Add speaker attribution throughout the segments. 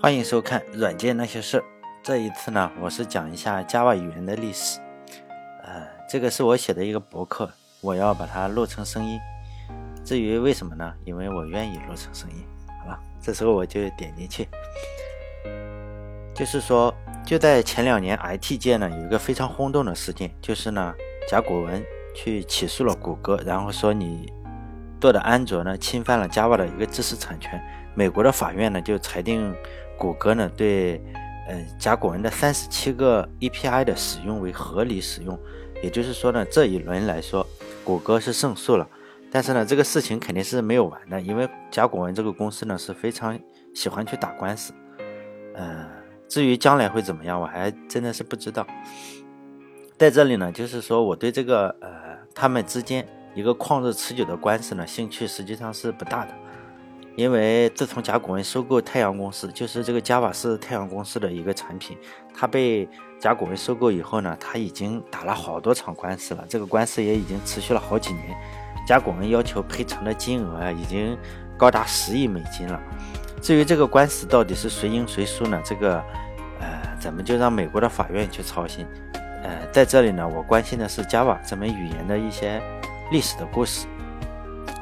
Speaker 1: 欢迎收看《软件那些事儿》。这一次呢，我是讲一下 Java 语言的历史。呃，这个是我写的一个博客，我要把它录成声音。至于为什么呢？因为我愿意录成声音。好了，这时候我就点进去。就是说，就在前两年，IT 界呢有一个非常轰动的事件，就是呢，甲骨文去起诉了谷歌，然后说你做的安卓呢侵犯了 Java 的一个知识产权。美国的法院呢就裁定。谷歌呢对，嗯，甲骨文的三十七个 API 的使用为合理使用，也就是说呢，这一轮来说，谷歌是胜诉了。但是呢，这个事情肯定是没有完的，因为甲骨文这个公司呢是非常喜欢去打官司。嗯，至于将来会怎么样，我还真的是不知道。在这里呢，就是说我对这个呃他们之间一个旷日持久的官司呢，兴趣实际上是不大的。因为自从甲骨文收购太阳公司，就是这个 Java 是太阳公司的一个产品，它被甲骨文收购以后呢，它已经打了好多场官司了，这个官司也已经持续了好几年，甲骨文要求赔偿的金额啊，已经高达十亿美金了。至于这个官司到底是谁赢谁输呢？这个，呃，咱们就让美国的法院去操心。呃，在这里呢，我关心的是 Java 这门语言的一些历史的故事。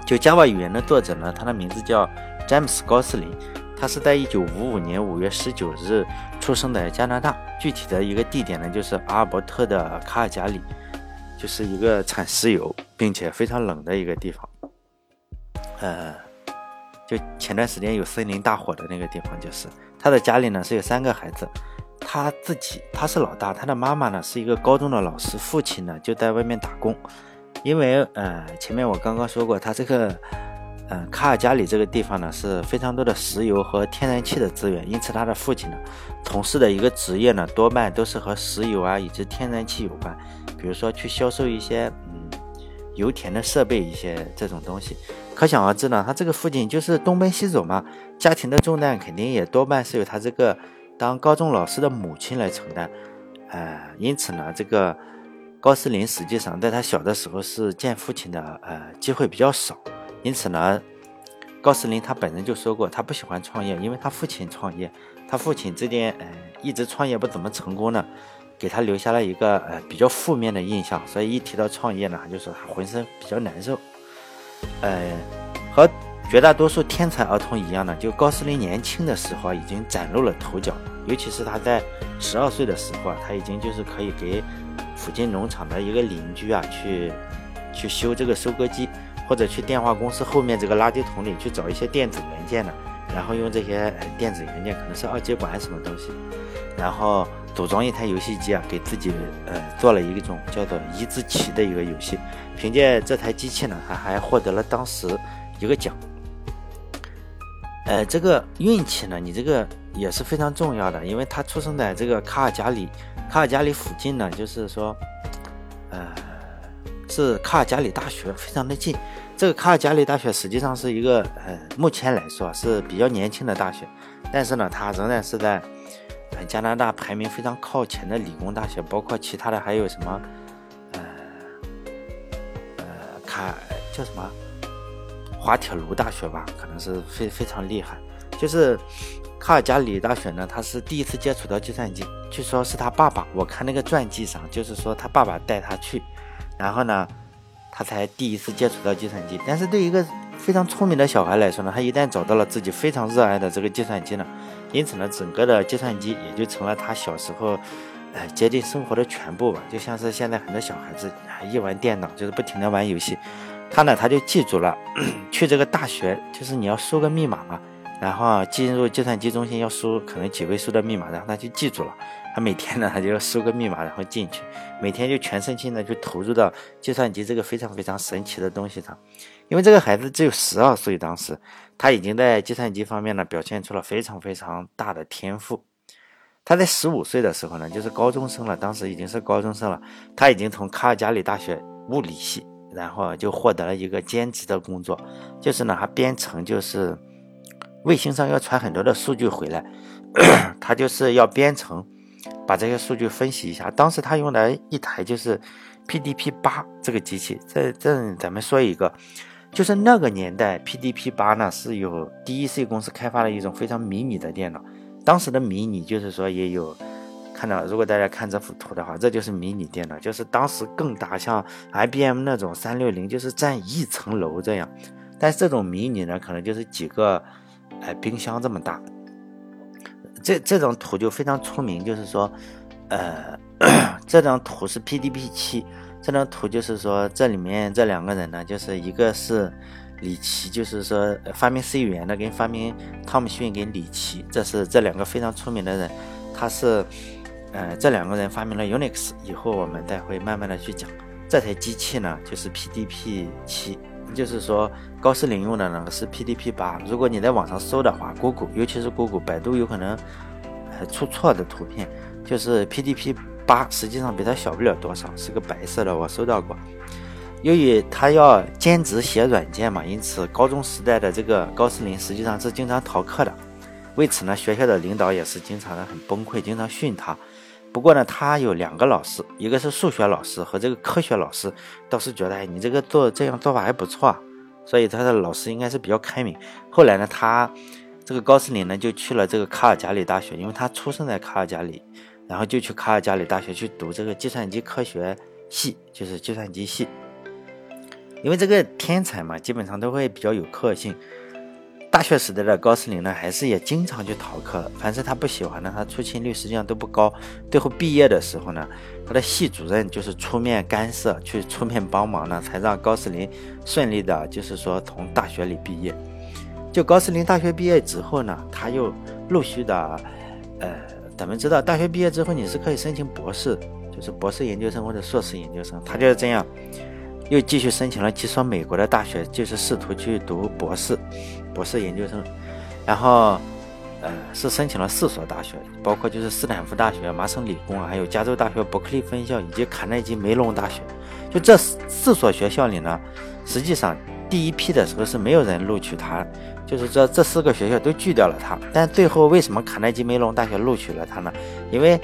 Speaker 1: 就 Java 语言的作者呢，他的名字叫詹姆斯·高斯林，他是在一九五五年五月十九日出生在加拿大，具体的一个地点呢，就是阿尔伯特的卡尔加里，就是一个产石油并且非常冷的一个地方。呃，就前段时间有森林大火的那个地方，就是他的家里呢是有三个孩子，他自己他是老大，他的妈妈呢是一个高中的老师，父亲呢就在外面打工。因为呃，前面我刚刚说过，它这个嗯卡尔加里这个地方呢是非常多的石油和天然气的资源，因此他的父亲呢从事的一个职业呢多半都是和石油啊以及天然气有关，比如说去销售一些嗯油田的设备一些这种东西。可想而知呢，他这个父亲就是东奔西走嘛，家庭的重担肯定也多半是由他这个当高中老师的母亲来承担，呃，因此呢这个。高斯林实际上在他小的时候是见父亲的呃机会比较少，因此呢，高斯林他本人就说过他不喜欢创业，因为他父亲创业，他父亲这点呃一直创业不怎么成功呢，给他留下了一个呃比较负面的印象，所以一提到创业呢，他就说他浑身比较难受。呃，和绝大多数天才儿童一样呢，就高斯林年轻的时候已经崭露了头角，尤其是他在十二岁的时候啊，他已经就是可以给。附近农场的一个邻居啊，去去修这个收割机，或者去电话公司后面这个垃圾桶里去找一些电子元件呢，然后用这些电子元件，可能是二极管什么东西，然后组装一台游戏机啊，给自己呃做了一种叫做一字棋的一个游戏。凭借这台机器呢，他还获得了当时一个奖。呃，这个运气呢，你这个也是非常重要的，因为他出生在这个卡尔加里。卡尔加里附近呢，就是说，呃，是卡尔加里大学，非常的近。这个卡尔加里大学实际上是一个，呃，目前来说是比较年轻的大学，但是呢，它仍然是在加拿大排名非常靠前的理工大学，包括其他的还有什么，呃，呃，卡叫什么滑铁卢大学吧，可能是非非常厉害，就是。卡尔加里大学呢，他是第一次接触到计算机，据说是他爸爸。我看那个传记上，就是说他爸爸带他去，然后呢，他才第一次接触到计算机。但是对一个非常聪明的小孩来说呢，他一旦找到了自己非常热爱的这个计算机呢，因此呢，整个的计算机也就成了他小时候，呃，接近生活的全部吧。就像是现在很多小孩子一玩电脑就是不停的玩游戏，他呢他就记住了，去这个大学就是你要输个密码嘛。然后进入计算机中心要输可能几位数的密码，然后他就记住了。他每天呢，他就要输个密码，然后进去，每天就全身心的去投入到计算机这个非常非常神奇的东西上。因为这个孩子只有十二岁，当时他已经在计算机方面呢表现出了非常非常大的天赋。他在十五岁的时候呢，就是高中生了，当时已经是高中生了，他已经从卡尔加里大学物理系，然后就获得了一个兼职的工作，就是呢，他编程就是。卫星上要传很多的数据回来，他就是要编程，把这些数据分析一下。当时他用的一台就是 PDP 八这个机器。这这咱们说一个，就是那个年代 PDP 八呢是有 DEC 公司开发的一种非常迷你的电脑。当时的迷你就是说也有看到，如果大家看这幅图的话，这就是迷你电脑，就是当时更大，像 IBM 那种三六零就是占一层楼这样。但是这种迷你呢，可能就是几个哎冰箱这么大。这这张图就非常出名，就是说，呃，这张图是 PDP 七。这张图就是说，这里面这两个人呢，就是一个是李奇，就是说发明 C 语言的，跟发明汤姆逊跟李奇，这是这两个非常出名的人。他是，呃，这两个人发明了 Unix，以后我们再会慢慢的去讲。这台机器呢，就是 PDP 七，就是说高斯林用的呢是 PDP 八。如果你在网上搜的话，g g o o l e 尤其是谷歌、百度有可能出错的图片，就是 PDP。八实际上比它小不了多少，是个白色的，我收到过。由于他要兼职写软件嘛，因此高中时代的这个高斯林实际上是经常逃课的。为此呢，学校的领导也是经常的很崩溃，经常训他。不过呢，他有两个老师，一个是数学老师和这个科学老师，倒是觉得哎，你这个做这样做法还不错，所以他的老师应该是比较开明。后来呢，他这个高斯林呢就去了这个卡尔加里大学，因为他出生在卡尔加里。然后就去卡尔加里大学去读这个计算机科学系，就是计算机系。因为这个天才嘛，基本上都会比较有个性。大学时代的高斯林呢，还是也经常去逃课，凡是他不喜欢的，他出勤率实际上都不高。最后毕业的时候呢，他的系主任就是出面干涉，去出面帮忙呢，才让高斯林顺利的，就是说从大学里毕业。就高斯林大学毕业之后呢，他又陆续的，呃。咱们知道，大学毕业之后你是可以申请博士，就是博士研究生或者硕士研究生。他就是这样，又继续申请了几所美国的大学，就是试图去读博士、博士研究生。然后，呃，是申请了四所大学，包括就是斯坦福大学、麻省理工，还有加州大学伯克利分校以及卡耐基梅隆大学。就这四所学校里呢，实际上第一批的时候是没有人录取他。就是这这四个学校都拒掉了他，但最后为什么卡耐基梅隆大学录取了他呢？因为，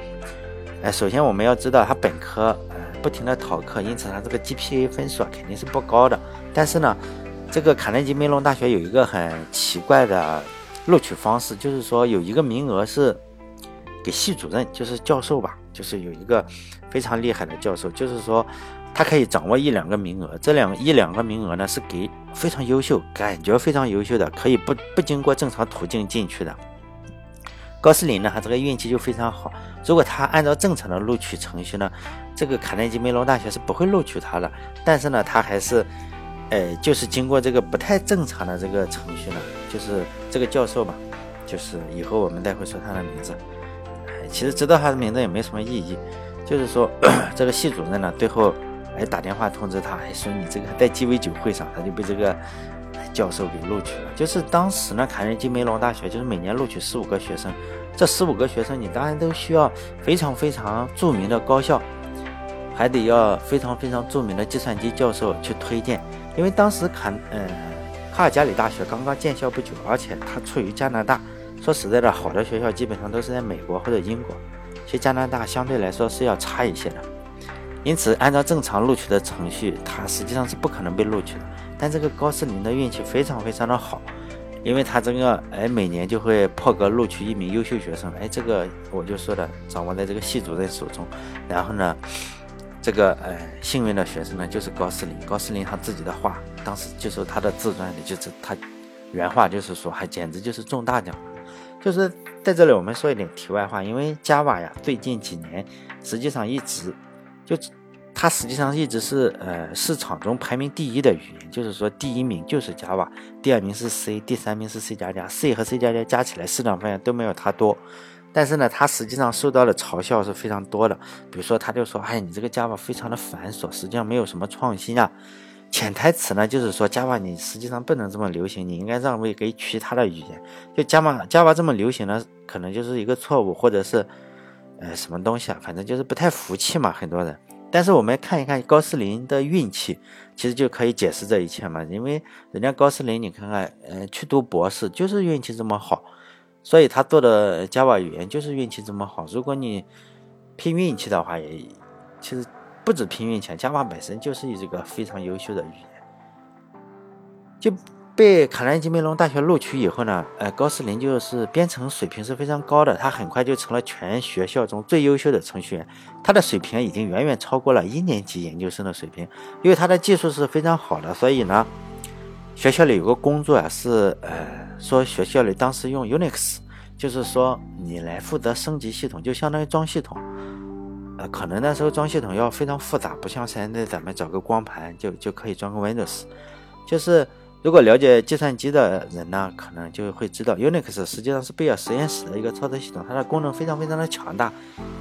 Speaker 1: 呃，首先我们要知道他本科不停的逃课，因此他这个 GPA 分数啊肯定是不高的。但是呢，这个卡耐基梅隆大学有一个很奇怪的录取方式，就是说有一个名额是给系主任，就是教授吧，就是有一个非常厉害的教授，就是说。他可以掌握一两个名额，这两一两个名额呢是给非常优秀、感觉非常优秀的，可以不不经过正常途径进去的。高斯林呢，他这个运气就非常好。如果他按照正常的录取程序呢，这个卡耐基梅隆大学是不会录取他的。但是呢，他还是，呃，就是经过这个不太正常的这个程序呢，就是这个教授吧，就是以后我们待会说他的名字。其实知道他的名字也没什么意义，就是说 这个系主任呢，最后。还打电话通知他，还说你这个在鸡尾酒会上，他就被这个教授给录取了。就是当时呢，卡内基梅隆大学就是每年录取十五个学生，这十五个学生你当然都需要非常非常著名的高校，还得要非常非常著名的计算机教授去推荐。因为当时卡呃卡尔加里大学刚刚建校不久，而且它处于加拿大。说实在的，好的学校基本上都是在美国或者英国，其实加拿大相对来说是要差一些的。因此，按照正常录取的程序，他实际上是不可能被录取的。但这个高斯林的运气非常非常的好，因为他这个哎每年就会破格录取一名优秀学生，哎，这个我就说的掌握在这个系主任手中。然后呢，这个呃幸运的学生呢就是高斯林。高斯林他自己的话，当时就说他的自传里就是他原话就是说，还简直就是中大奖。就是在这里我们说一点题外话，因为 Java 呀，最近几年实际上一直。就它实际上一直是呃市场中排名第一的语言，就是说第一名就是 Java，第二名是 C，第三名是 C 加加，C 和 C 加加加起来市场份额都没有它多。但是呢，它实际上受到的嘲笑是非常多的。比如说，他就说：“哎，你这个 Java 非常的繁琐，实际上没有什么创新啊。”潜台词呢，就是说 Java 你实际上不能这么流行，你应该让位给其他的语言。就 Java Java 这么流行呢，可能就是一个错误，或者是。呃，什么东西啊？反正就是不太服气嘛，很多人。但是我们看一看高斯林的运气，其实就可以解释这一切嘛。因为人家高斯林，你看看，呃，去读博士就是运气这么好，所以他做的 Java 语言就是运气这么好。如果你拼运气的话，也其实不止拼运气，Java 本身就是一个非常优秀的语言。就被卡耐基梅隆大学录取以后呢，呃，高斯林就是编程水平是非常高的，他很快就成了全学校中最优秀的程序员。他的水平已经远远超过了一年级研究生的水平，因为他的技术是非常好的，所以呢，学校里有个工作啊，是呃，说学校里当时用 Unix，就是说你来负责升级系统，就相当于装系统。呃，可能那时候装系统要非常复杂，不像现在咱们找个光盘就就可以装个 Windows，就是。如果了解计算机的人呢，可能就会知道，Unix 实际上是贝尔实验室的一个操作系统，它的功能非常非常的强大。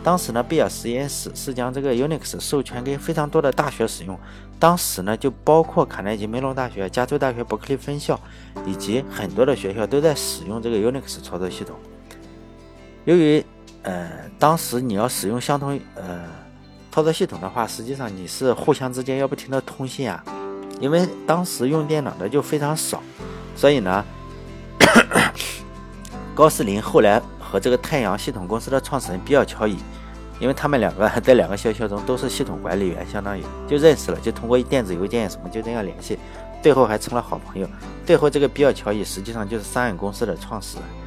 Speaker 1: 当时呢，贝尔实验室是将这个 Unix 授权给非常多的大学使用，当时呢，就包括卡耐基梅隆大学、加州大学伯克利分校，以及很多的学校都在使用这个 Unix 操作系统。由于，呃，当时你要使用相同呃操作系统的话，实际上你是互相之间要不停的通信啊。因为当时用电脑的就非常少，所以呢，高斯林后来和这个太阳系统公司的创始人比尔乔伊，因为他们两个 在两个学校中都是系统管理员，相当于就认识了，就通过电子邮件什么就这样联系，最后还成了好朋友。最后这个比尔乔伊实际上就是三眼公司的创始人。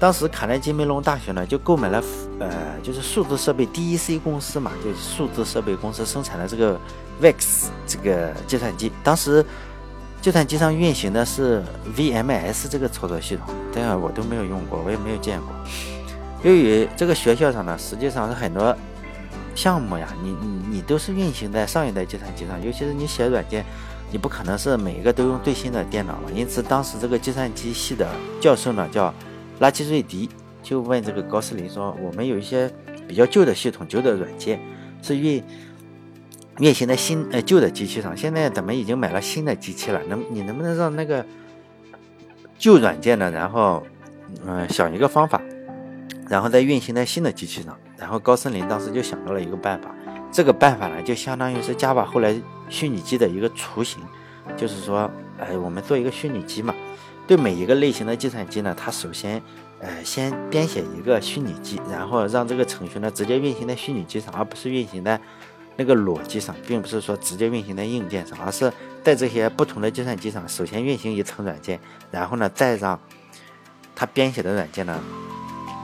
Speaker 1: 当时卡耐基梅隆大学呢就购买了，呃，就是数字设备 DEC 公司嘛，就是数字设备公司生产的这个。VEX 这个计算机，当时计算机上运行的是 VMS 这个操作系统，这我都没有用过，我也没有见过。由于这个学校上呢，实际上是很多项目呀，你你你都是运行在上一代计算机上，尤其是你写软件，你不可能是每一个都用最新的电脑嘛。因此，当时这个计算机系的教授呢，叫拉基瑞迪，就问这个高斯林说：“我们有一些比较旧的系统、旧的软件，是运。”运行在新呃旧的机器上，现在咱们已经买了新的机器了，能你能不能让那个旧软件呢？然后嗯想一个方法，然后再运行在新的机器上。然后高森林当时就想到了一个办法，这个办法呢就相当于是 Java 后来虚拟机的一个雏形，就是说，哎，我们做一个虚拟机嘛，对每一个类型的计算机呢，它首先呃先编写一个虚拟机，然后让这个程序呢直接运行在虚拟机上，而不是运行在。那个裸机上，并不是说直接运行在硬件上，而是在这些不同的计算机上，首先运行一层软件，然后呢，再让它编写的软件呢，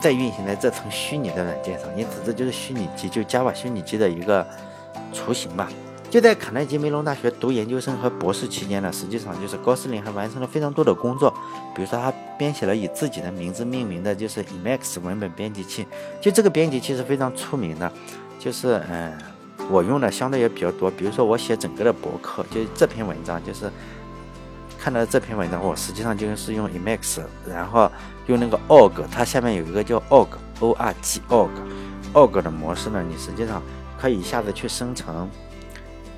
Speaker 1: 再运行在这层虚拟的软件上。因此，这就是虚拟机，就 Java 虚拟机的一个雏形吧。就在卡耐基梅隆大学读研究生和博士期间呢，实际上就是高斯林还完成了非常多的工作，比如说他编写了以自己的名字命名的，就是 Emacs 文本编辑器。就这个编辑器是非常出名的，就是嗯。我用的相对也比较多，比如说我写整个的博客，就这篇文章，就是看到这篇文章，我实际上就是用 Emacs，然后用那个 org，它下面有一个叫 org，o r g org，org 的模式呢，你实际上可以一下子去生成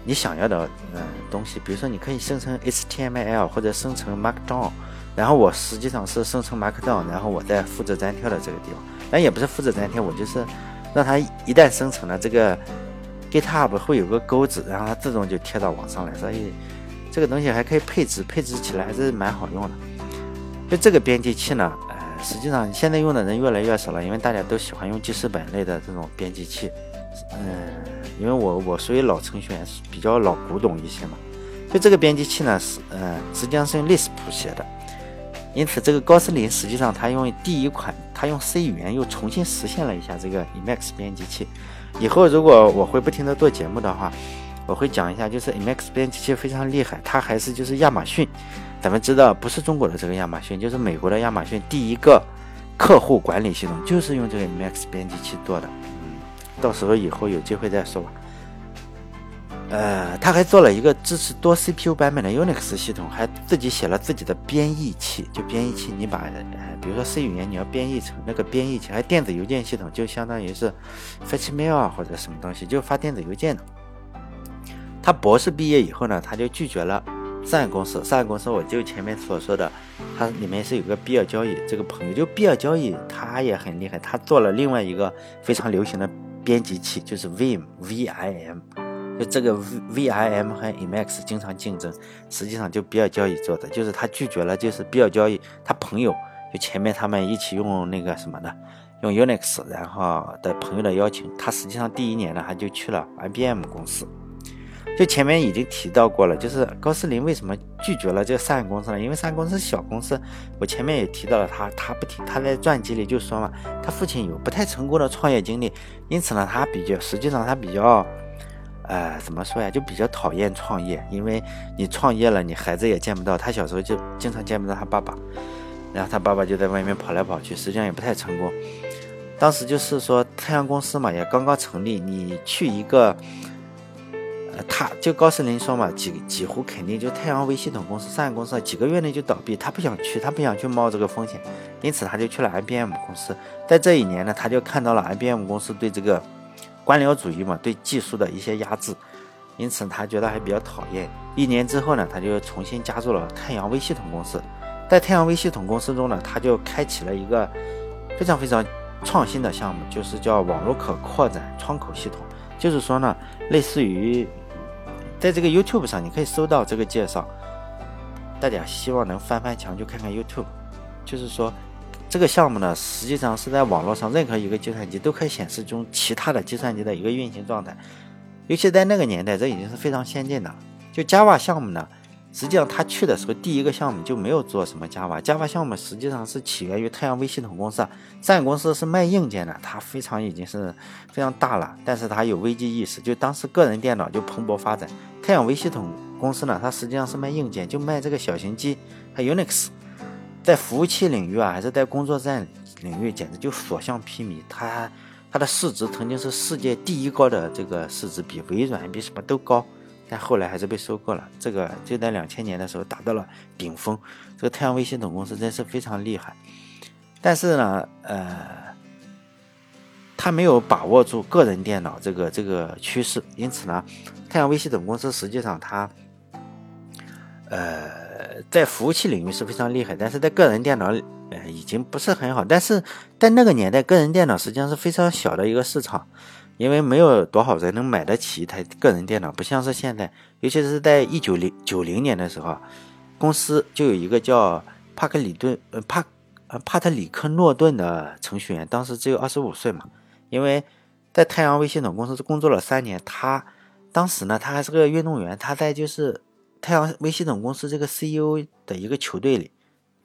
Speaker 1: 你想要的嗯东西，比如说你可以生成 HTML 或者生成 Markdown，然后我实际上是生成 Markdown，然后我再复制粘贴到这个地方，但也不是复制粘贴，我就是让它一旦生成了这个。GitHub 会有个钩子，然后它自动就贴到网上来，所以这个东西还可以配置，配置起来还是蛮好用的。就这个编辑器呢，呃，实际上现在用的人越来越少了，因为大家都喜欢用记事本类的这种编辑器。嗯，因为我我属于老程序员，比较老古董一些嘛。所以这个编辑器呢，是呃，实际上是用 Lisp 写的，因此这个高斯林实际上他用第一款，他用 C 语言又重新实现了一下这个 Emacs 编辑器。以后如果我会不停的做节目的话，我会讲一下，就是 Emacs 编辑器非常厉害，它还是就是亚马逊，咱们知道不是中国的这个亚马逊，就是美国的亚马逊第一个客户管理系统就是用这个 Emacs 编辑器做的。到时候以后有机会再说吧。呃，他还做了一个支持多 CPU 版本的 Unix 系统，还自己写了自己的编译器。就编译器，你把呃，比如说 C 语言，你要编译成那个编译器，还电子邮件系统，就相当于是 Fetchmail 啊或者什么东西，就发电子邮件的。他博士毕业以后呢，他就拒绝了上公司。上公司我就前面所说的，他里面是有个必要交易这个朋友，就必要交易他也很厉害，他做了另外一个非常流行的编辑器，就是 Vim V I M。就这个 V I M 和 Emacs 经常竞争，实际上就比尔交易做的，就是他拒绝了，就是比尔交易他朋友就前面他们一起用那个什么的，用 Unix，然后的朋友的邀请，他实际上第一年呢他就去了 IBM 公司，就前面已经提到过了，就是高斯林为什么拒绝了这个上市公司呢？因为上市公司是小公司。我前面也提到了他，他不听，他在传记里就说嘛，他父亲有不太成功的创业经历，因此呢，他比较实际上他比较，呃，怎么说呀？就比较讨厌创业，因为你创业了，你孩子也见不到。他小时候就经常见不到他爸爸，然后他爸爸就在外面跑来跑去，实际上也不太成功。当时就是说太阳公司嘛，也刚刚成立，你去一个。他就高斯林说嘛，几几乎肯定就太阳微系统公司、上市公司几个月内就倒闭，他不想去，他不想去冒这个风险，因此他就去了 IBM 公司。在这一年呢，他就看到了 IBM 公司对这个官僚主义嘛，对技术的一些压制，因此他觉得还比较讨厌。一年之后呢，他就重新加入了太阳微系统公司。在太阳微系统公司中呢，他就开启了一个非常非常创新的项目，就是叫网络可扩展窗口系统，就是说呢，类似于。在这个 YouTube 上，你可以搜到这个介绍。大家希望能翻翻墙就看看 YouTube。就是说，这个项目呢，实际上是在网络上任何一个计算机都可以显示中其他的计算机的一个运行状态。尤其在那个年代，这已经是非常先进的。就 Java 项目呢。实际上，他去的时候，第一个项目就没有做什么 Java。Java 项目实际上是起源于太阳微系统公司，上市公司是卖硬件的，它非常已经是非常大了，但是它有危机意识。就当时个人电脑就蓬勃发展，太阳微系统公司呢，它实际上是卖硬件，就卖这个小型机，还 Unix，在服务器领域啊，还是在工作站领域，简直就所向披靡。它它的市值曾经是世界第一高的这个市值，比微软比什么都高。但后来还是被收购了。这个就在两千年的时候达到了顶峰。这个太阳微系统公司真是非常厉害。但是呢，呃，他没有把握住个人电脑这个这个趋势，因此呢，太阳微系统公司实际上它，呃，在服务器领域是非常厉害，但是在个人电脑呃已经不是很好。但是在那个年代，个人电脑实际上是非常小的一个市场。因为没有多少人能买得起一台个人电脑，不像是现在，尤其是在一九零九零年的时候，公司就有一个叫帕克里顿呃帕呃帕特里克诺顿的程序员，当时只有二十五岁嘛。因为在太阳微系统公司工作了三年，他当时呢他还是个运动员，他在就是太阳微系统公司这个 CEO 的一个球队里。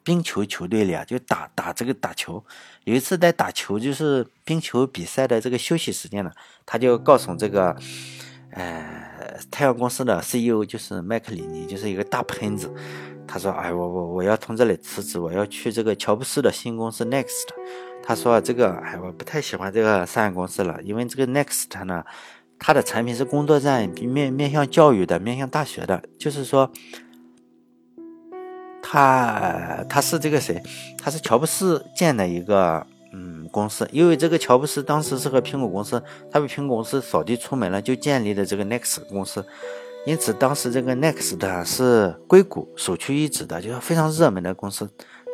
Speaker 1: 冰球球队里啊，就打打这个打球。有一次在打球，就是冰球比赛的这个休息时间呢，他就告诉这个，呃，太阳公司的 CEO 就是麦克里尼，就是一个大喷子。他说：“哎，我我我要从这里辞职，我要去这个乔布斯的新公司 Next。”他说：“这个，哎，我不太喜欢这个上市公司了，因为这个 Next 呢，它的产品是工作站面面向教育的，面向大学的，就是说。”他他是这个谁？他是乔布斯建的一个嗯公司，因为这个乔布斯当时是和苹果公司，他被苹果公司扫地出门了，就建立的这个 Next 公司，因此当时这个 Next 是硅谷首屈一指的，就是非常热门的公司，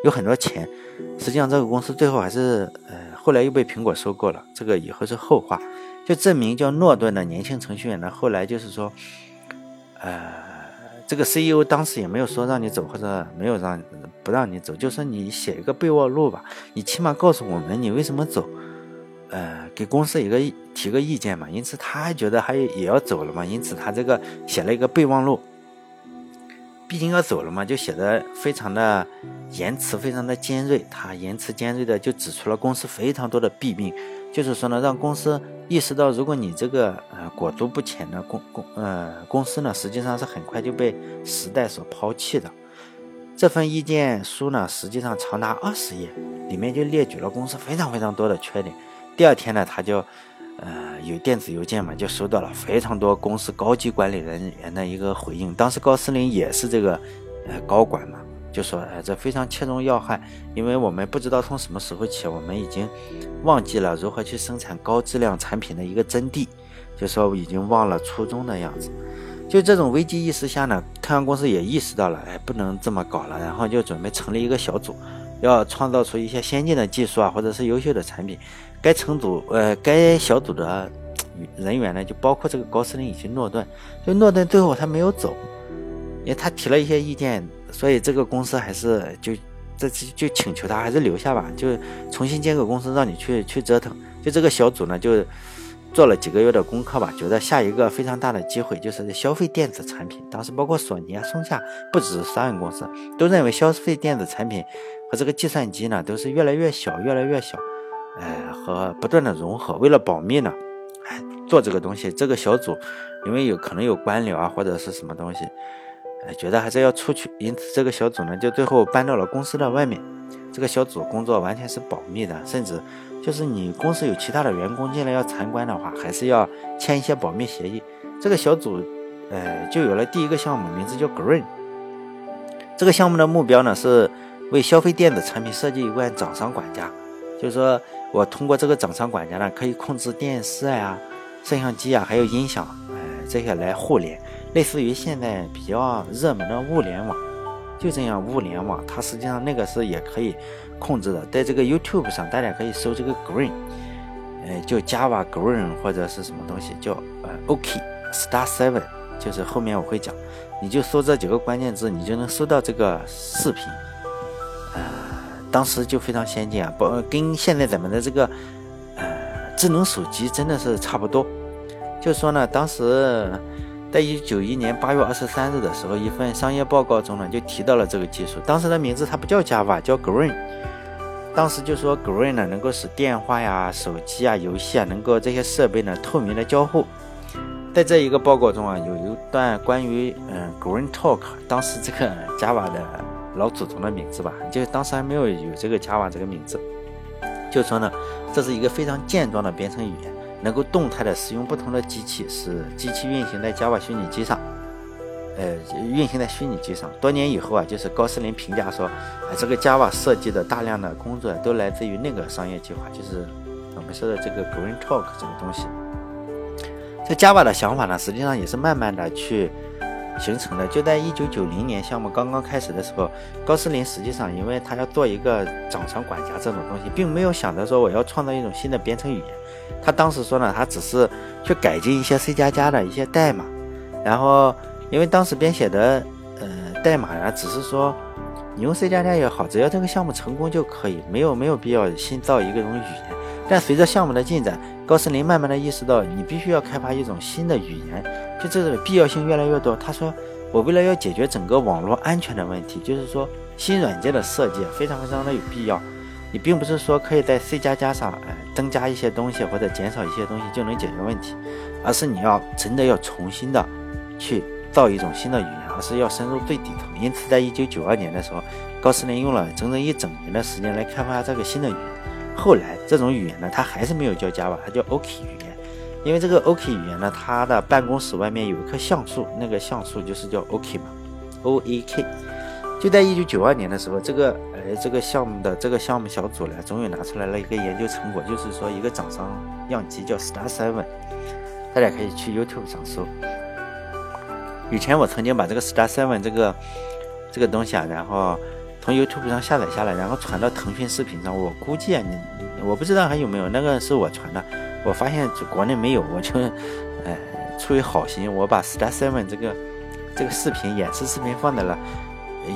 Speaker 1: 有很多钱。实际上这个公司最后还是呃后来又被苹果收购了，这个以后是后话。就证明叫诺顿的年轻程序员呢，后来就是说，呃。这个 CEO 当时也没有说让你走，或者没有让不让你走，就说你写一个备忘录吧，你起码告诉我们你为什么走，呃，给公司一个提个意见嘛。因此他还觉得还也要走了嘛，因此他这个写了一个备忘录。毕竟要走了嘛，就写的非常的言辞非常的尖锐，他言辞尖锐的就指出了公司非常多的弊病。就是说呢，让公司意识到，如果你这个呃裹足不前的公公呃公司呢，实际上是很快就被时代所抛弃的。这份意见书呢，实际上长达二十页，里面就列举了公司非常非常多的缺点。第二天呢，他就呃有电子邮件嘛，就收到了非常多公司高级管理人员的一个回应。当时高司令也是这个呃高管嘛。就说，哎，这非常切中要害，因为我们不知道从什么时候起，我们已经忘记了如何去生产高质量产品的一个真谛，就说已经忘了初衷的样子。就这种危机意识下呢，太阳公司也意识到了，哎，不能这么搞了，然后就准备成立一个小组，要创造出一些先进的技术啊，或者是优秀的产品。该成组，呃，该小组的人员呢，就包括这个高司令以及诺顿。就诺顿最后他没有走，因为他提了一些意见。所以这个公司还是就这就请求他还是留下吧，就重新建个公司让你去去折腾。就这个小组呢，就做了几个月的功课吧，觉得下一个非常大的机会就是消费电子产品。当时包括索尼啊、松下，不只是商业公司，都认为消费电子产品和这个计算机呢都是越来越小、越来越小，呃，和不断的融合。为了保密呢，做这个东西，这个小组因为有可能有官僚啊或者是什么东西，呃，觉得还是要出去，因此这个小组呢就最后搬到了公司的外面。这个小组工作完全是保密的，甚至。就是你公司有其他的员工进来要参观的话，还是要签一些保密协议。这个小组，呃，就有了第一个项目，名字叫 Green。这个项目的目标呢，是为消费电子产品设计一款掌上管家。就是说我通过这个掌上管家呢，可以控制电视呀、摄像机啊，还有音响，呃，这些来互联，类似于现在比较热门的物联网。就这样，物联网它实际上那个是也可以。控制的，在这个 YouTube 上，大家可以搜这个 Green，呃，就 Java Green 或者是什么东西，叫呃 OK Star Seven，就是后面我会讲，你就搜这几个关键字，你就能搜到这个视频。呃，当时就非常先进啊，不跟现在咱们的这个呃智能手机真的是差不多。就说呢，当时在一九九一年八月二十三日的时候，一份商业报告中呢，就提到了这个技术。当时的名字它不叫 Java，叫 Green。当时就说，Green 呢能够使电话呀、手机啊、游戏啊，能够这些设备呢透明的交互。在这一个报告中啊，有一段关于嗯 Green Talk，当时这个 Java 的老祖宗的名字吧，就当时还没有有这个 Java 这个名字，就说呢，这是一个非常健壮的编程语言，能够动态的使用不同的机器，使机器运行在 Java 虚拟机上。呃，运行在虚拟机上。多年以后啊，就是高斯林评价说，啊，这个 Java 设计的大量的工作都来自于那个商业计划，就是我们说的这个 Green Talk 这个东西。这 Java 的想法呢，实际上也是慢慢的去形成的。就在一九九零年项目刚刚开始的时候，高斯林实际上因为他要做一个掌上管家这种东西，并没有想着说我要创造一种新的编程语言。他当时说呢，他只是去改进一些 C 加加的一些代码，然后。因为当时编写的呃代码呀，只是说你用 C 加加也好，只要这个项目成功就可以，没有没有必要新造一个种语言。但随着项目的进展，高斯林慢慢的意识到，你必须要开发一种新的语言，就这个必要性越来越多。他说，我为了要解决整个网络安全的问题，就是说新软件的设计非常非常的有必要。你并不是说可以在 C 加加上呃增加一些东西或者减少一些东西就能解决问题，而是你要真的要重新的去。造一种新的语言，而是要深入最底层。因此，在一九九二年的时候，高斯林用了整整一整年的时间来开发这个新的语言。后来，这种语言呢，它还是没有叫 Java，它叫 OK 语言。因为这个 OK 语言呢，它的办公室外面有一棵橡树，那个橡树就是叫 OK 嘛，O A K。就在一九九二年的时候，这个呃这个项目的这个项目小组呢，终于拿出来了一个研究成果，就是说一个掌上样机叫 Star Seven，大家可以去 YouTube 上搜。以前我曾经把这个 Star Seven 这个这个东西啊，然后从 YouTube 上下载下来，然后传到腾讯视频上。我估计啊，你我不知道还有没有，那个是我传的。我发现国内没有，我就呃出于好心，我把 Star Seven 这个这个视频演示视频放在了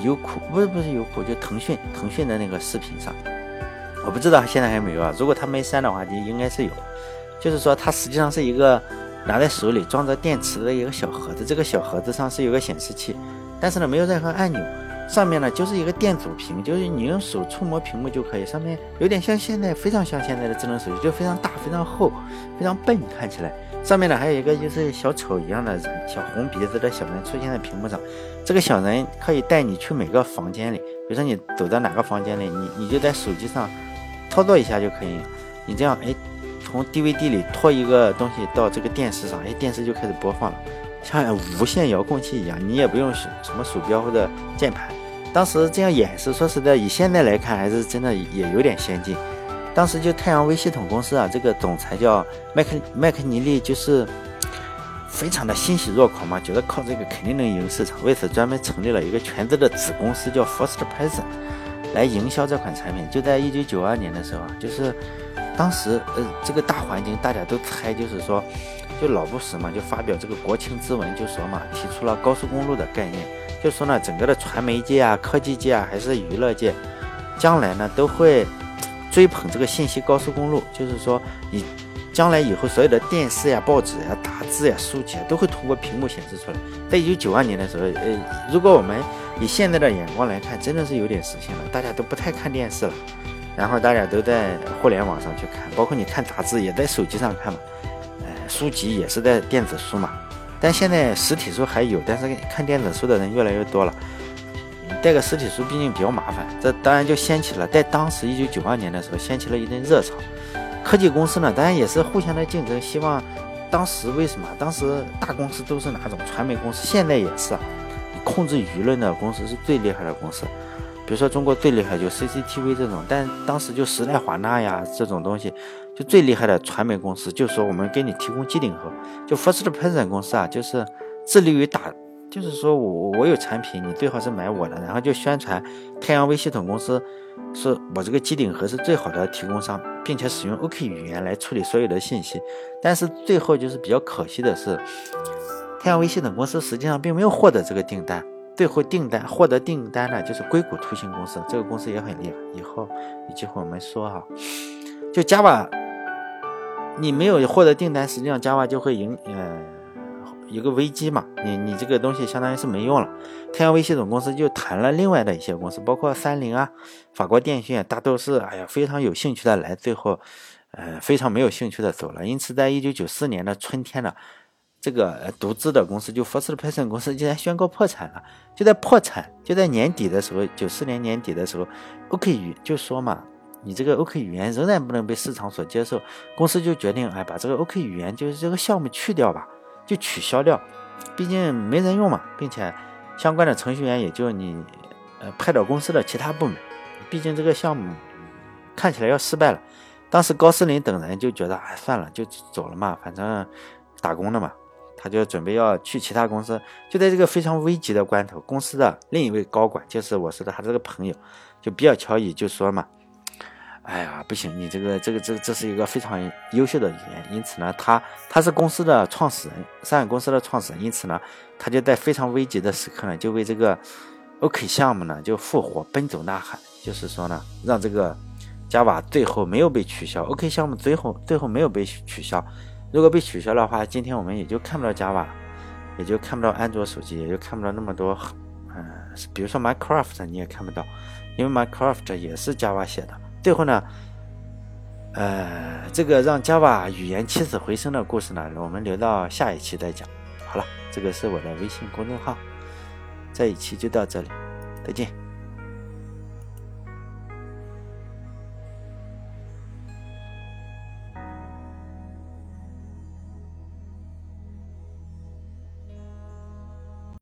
Speaker 1: 优酷，不是不是优酷，就腾讯腾讯的那个视频上。我不知道现在还有没有啊？如果他没删的话，就应该是有。就是说，它实际上是一个。拿在手里装着电池的一个小盒子，这个小盒子上是有个显示器，但是呢没有任何按钮，上面呢就是一个电阻屏，就是你用手触摸屏幕就可以。上面有点像现在，非常像现在的智能手机，就非常大、非常厚、非常笨，看起来。上面呢还有一个就是小丑一样的人，小红鼻子的小人出现在屏幕上。这个小人可以带你去每个房间里，比如说你走到哪个房间里，你你就在手机上操作一下就可以。你这样，哎。从 DVD 里拖一个东西到这个电视上，哎，电视就开始播放了，像无线遥控器一样，你也不用什么鼠标或者键盘。当时这样演示，说实在，以现在来看，还是真的也有点先进。当时就太阳微系统公司啊，这个总裁叫麦克麦克尼利，就是非常的欣喜若狂嘛，觉得靠这个肯定能赢市场，为此专门成立了一个全资的子公司叫 First Person，来营销这款产品。就在一九九二年的时候啊，就是。当时，呃，这个大环境大家都猜，就是说，就老布什嘛，就发表这个国情咨文，就说嘛，提出了高速公路的概念，就说呢，整个的传媒界啊、科技界啊，还是娱乐界，将来呢都会追捧这个信息高速公路，就是说，你将来以后所有的电视呀、报纸呀、杂志呀、书籍啊，都会通过屏幕显示出来。在一九九二年的时候，呃，如果我们以现在的眼光来看，真的是有点实现了，大家都不太看电视了，然后大家都在互联网上去看，包括你看杂志也在手机上看嘛，呃，书籍也是在电子书嘛。但现在实体书还有，但是看电子书的人越来越多了。带个实体书毕竟比较麻烦，这当然就掀起了，在当时一九九二年的时候掀起了一阵热潮。科技公司呢，当然也是互相的竞争，希望当时为什么？当时大公司都是哪种？传媒公司，现在也是，控制舆论的公司是最厉害的公司。比如说中国最厉害就 CCTV 这种，但当时就时代华纳呀这种东西，就最厉害的传媒公司，就说我们给你提供机顶盒，就 First Person 公司啊，就是致力于打。就是说我我有产品，你最好是买我的，然后就宣传太阳微系统公司是我这个机顶盒是最好的提供商，并且使用 OK 语言来处理所有的信息。但是最后就是比较可惜的是，太阳微系统公司实际上并没有获得这个订单。最后订单获得订单呢，就是硅谷图形公司，这个公司也很厉害。以后有机会我们说哈，就 Java，你没有获得订单，实际上 Java 就会赢呃。一个危机嘛，你你这个东西相当于是没用了。太阳微系统公司就谈了另外的一些公司，包括三菱啊、法国电讯，大都是哎呀非常有兴趣的来，最后呃非常没有兴趣的走了。因此，在一九九四年的春天呢，这个独资的公司就 First Person 公司竟然宣告破产了。就在破产，就在年底的时候，九四年年底的时候，OK 语就说嘛，你这个 OK 语言仍然不能被市场所接受，公司就决定哎把这个 OK 语言就是这个项目去掉吧。就取消掉，毕竟没人用嘛，并且相关的程序员也就你，呃，派到公司的其他部门。毕竟这个项目看起来要失败了。当时高斯林等人就觉得，哎，算了，就走了嘛，反正打工的嘛，他就准备要去其他公司。就在这个非常危急的关头，公司的另一位高管，就是我说的他这个朋友，就比尔乔伊就说嘛。哎呀，不行，你这个这个这这是一个非常优秀的语言，因此呢，他他是公司的创始人，上海公司的创始人，因此呢，他就在非常危急的时刻呢，就为这个 OK 项目呢就复活奔走呐喊，就是说呢，让这个 Java 最后没有被取消，OK 项目最后最后没有被取消，如果被取消的话，今天我们也就看不到 Java，也就看不到安卓手机，也就看不到那么多，嗯，比如说 Minecraft 你也看不到，因为 Minecraft 也是 Java 写的。最后呢，呃，这个让 Java 语言起死回生的故事呢，我们留到下一期再讲。好了，这个是我的微信公众号，这一期就到这里，再见。